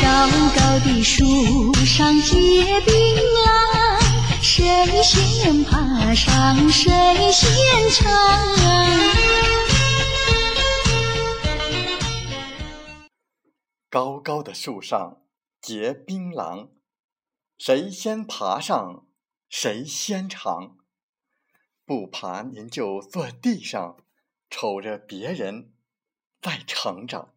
高高的树上结槟榔，谁先爬上谁先尝。高高的树上结槟榔，谁先爬上谁先尝。不爬您就坐地上，瞅着别人在成长。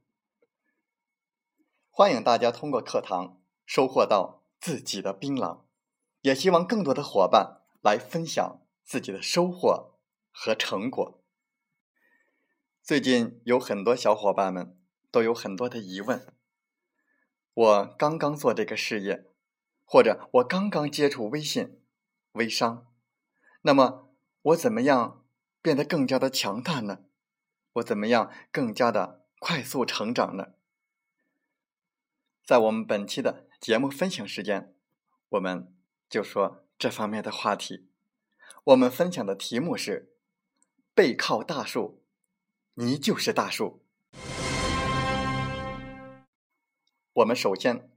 欢迎大家通过课堂收获到自己的槟榔，也希望更多的伙伴来分享自己的收获和成果。最近有很多小伙伴们都有很多的疑问。我刚刚做这个事业，或者我刚刚接触微信、微商，那么我怎么样变得更加的强大呢？我怎么样更加的快速成长呢？在我们本期的节目分享时间，我们就说这方面的话题。我们分享的题目是：背靠大树，你就是大树。我们首先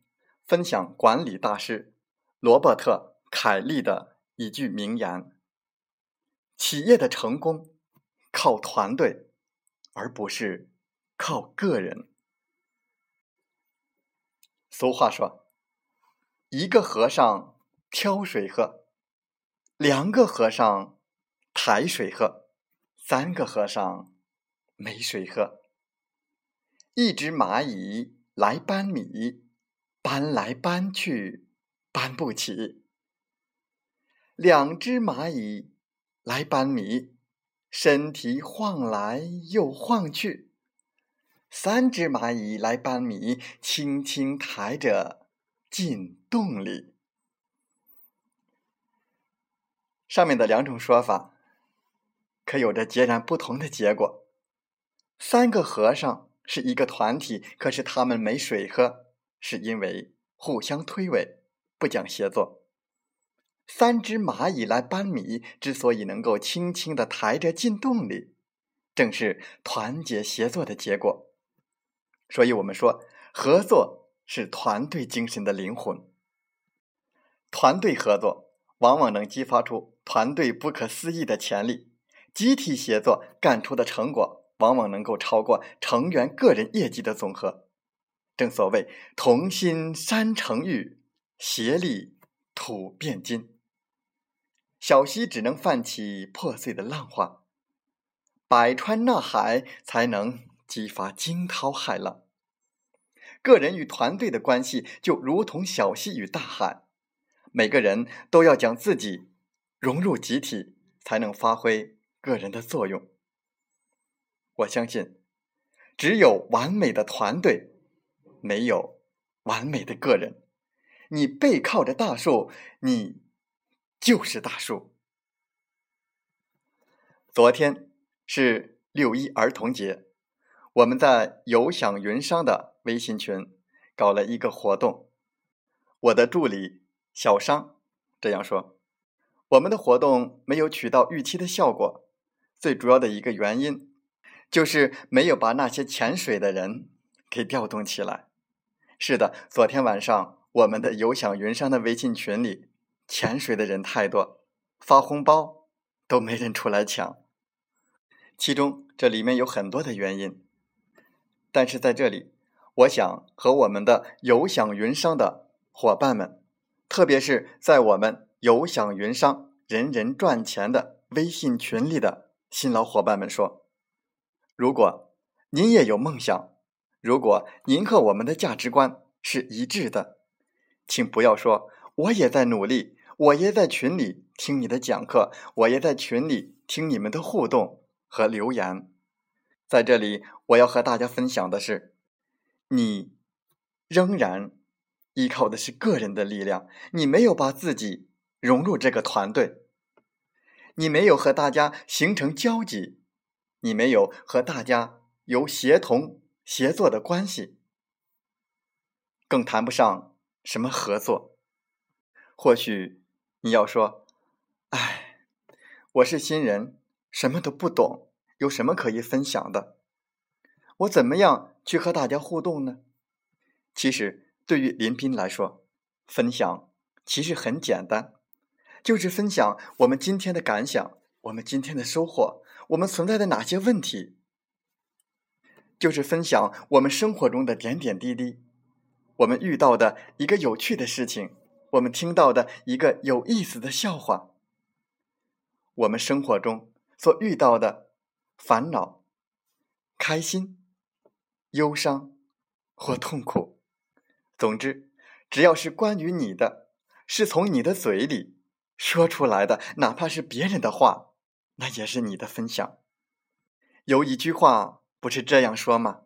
分享管理大师罗伯特·凯利的一句名言：“企业的成功靠团队，而不是靠个人。”俗话说：“一个和尚挑水喝，两个和尚抬水喝，三个和尚没水喝。一只蚂蚁来搬米，搬来搬去搬不起；两只蚂蚁来搬米，身体晃来又晃去。”三只蚂蚁来搬米，轻轻抬着进洞里。上面的两种说法，可有着截然不同的结果。三个和尚是一个团体，可是他们没水喝，是因为互相推诿，不讲协作。三只蚂蚁来搬米，之所以能够轻轻的抬着进洞里，正是团结协作的结果。所以我们说，合作是团队精神的灵魂。团队合作往往能激发出团队不可思议的潜力，集体协作干出的成果往往能够超过成员个人业绩的总和。正所谓“同心山成玉，协力土变金”。小溪只能泛起破碎的浪花，百川纳海才能激发惊涛骇浪。个人与团队的关系就如同小溪与大海，每个人都要将自己融入集体，才能发挥个人的作用。我相信，只有完美的团队，没有完美的个人。你背靠着大树，你就是大树。昨天是六一儿童节。我们在有享云商的微信群搞了一个活动，我的助理小商这样说：“我们的活动没有取到预期的效果，最主要的一个原因就是没有把那些潜水的人给调动起来。”是的，昨天晚上我们的有享云商的微信群里潜水的人太多，发红包都没人出来抢。其中这里面有很多的原因。但是在这里，我想和我们的有享云商的伙伴们，特别是在我们有享云商人人赚钱的微信群里的新老伙伴们说：如果您也有梦想，如果您和我们的价值观是一致的，请不要说我也在努力，我也在群里听你的讲课，我也在群里听你们的互动和留言。在这里，我要和大家分享的是，你仍然依靠的是个人的力量，你没有把自己融入这个团队，你没有和大家形成交集，你没有和大家有协同协作的关系，更谈不上什么合作。或许你要说：“哎，我是新人，什么都不懂，有什么可以分享的？我怎么样去和大家互动呢？”其实。对于林斌来说，分享其实很简单，就是分享我们今天的感想，我们今天的收获，我们存在的哪些问题，就是分享我们生活中的点点滴滴，我们遇到的一个有趣的事情，我们听到的一个有意思的笑话，我们生活中所遇到的烦恼、开心、忧伤或痛苦。总之，只要是关于你的，是从你的嘴里说出来的，哪怕是别人的话，那也是你的分享。有一句话不是这样说吗？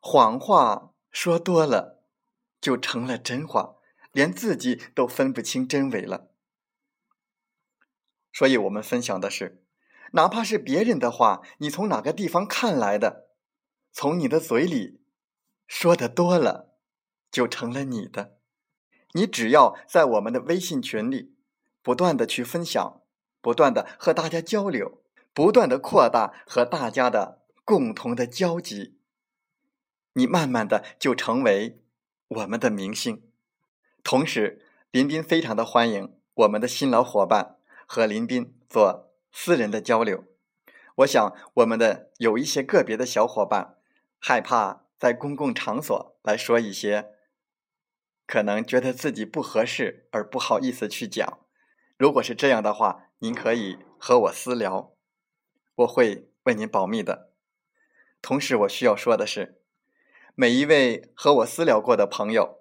谎话说多了，就成了真话，连自己都分不清真伪了。所以我们分享的是，哪怕是别人的话，你从哪个地方看来的，从你的嘴里说的多了。就成了你的。你只要在我们的微信群里不断的去分享，不断的和大家交流，不断的扩大和大家的共同的交集，你慢慢的就成为我们的明星。同时，林斌非常的欢迎我们的新老伙伴和林斌做私人的交流。我想，我们的有一些个别的小伙伴害怕在公共场所来说一些。可能觉得自己不合适而不好意思去讲，如果是这样的话，您可以和我私聊，我会为您保密的。同时，我需要说的是，每一位和我私聊过的朋友，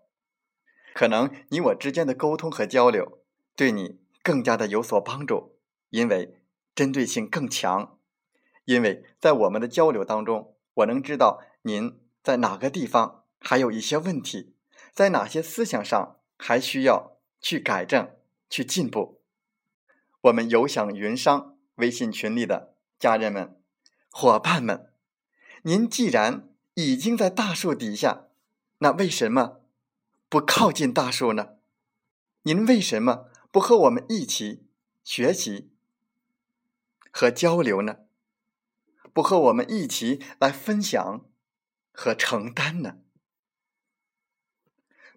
可能你我之间的沟通和交流对你更加的有所帮助，因为针对性更强，因为在我们的交流当中，我能知道您在哪个地方还有一些问题。在哪些思想上还需要去改正、去进步？我们有享云商微信群里的家人们、伙伴们，您既然已经在大树底下，那为什么不靠近大树呢？您为什么不和我们一起学习和交流呢？不和我们一起来分享和承担呢？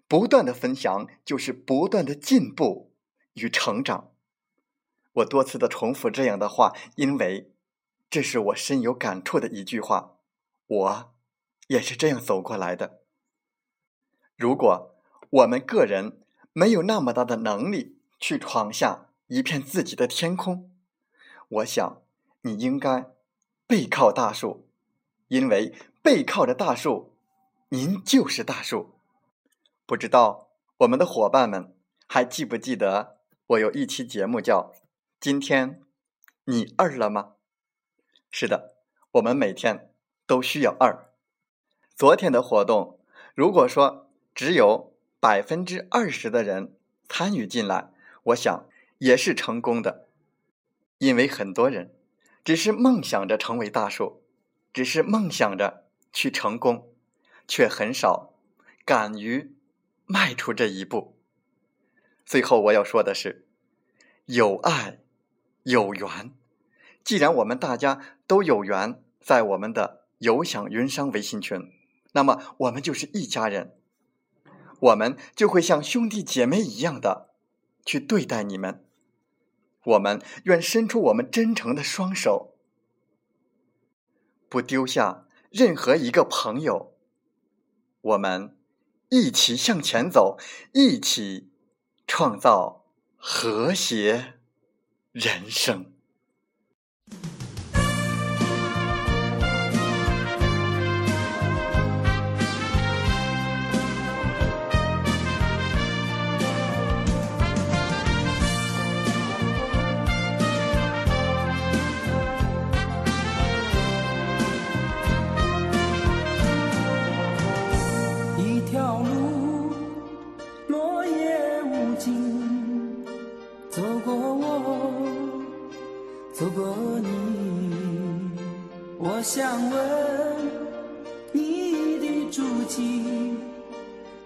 不断的分享就是不断的进步与成长。我多次的重复这样的话，因为这是我深有感触的一句话。我也是这样走过来的。如果我们个人没有那么大的能力去闯下一片自己的天空，我想你应该背靠大树，因为背靠着大树，您就是大树。不知道我们的伙伴们还记不记得我有一期节目叫《今天你二了吗》？是的，我们每天都需要二。昨天的活动，如果说只有百分之二十的人参与进来，我想也是成功的，因为很多人只是梦想着成为大树，只是梦想着去成功，却很少敢于。迈出这一步。最后我要说的是，有爱，有缘。既然我们大家都有缘在我们的有享云商微信群，那么我们就是一家人，我们就会像兄弟姐妹一样的去对待你们。我们愿伸出我们真诚的双手，不丢下任何一个朋友。我们。一起向前走，一起创造和谐人生。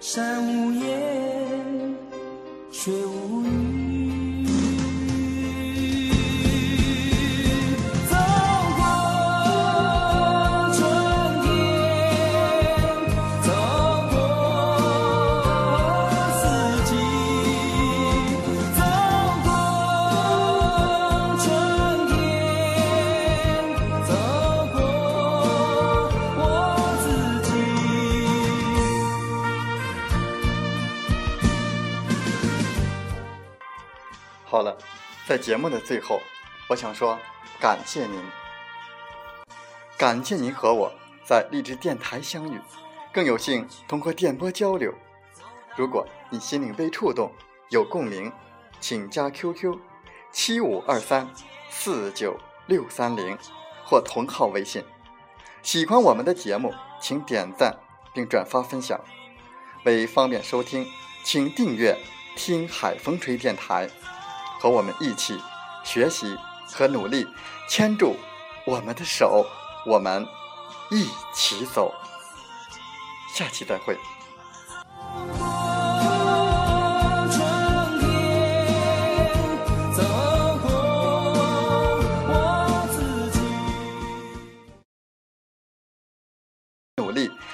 山无言，水无语。在节目的最后，我想说感谢您，感谢您和我在励志电台相遇，更有幸通过电波交流。如果你心灵被触动，有共鸣，请加 QQ 七五二三四九六三零或同号微信。喜欢我们的节目，请点赞并转发分享。为方便收听，请订阅“听海风吹电台”。和我们一起学习和努力，牵住我们的手，我们一起走。下期再会。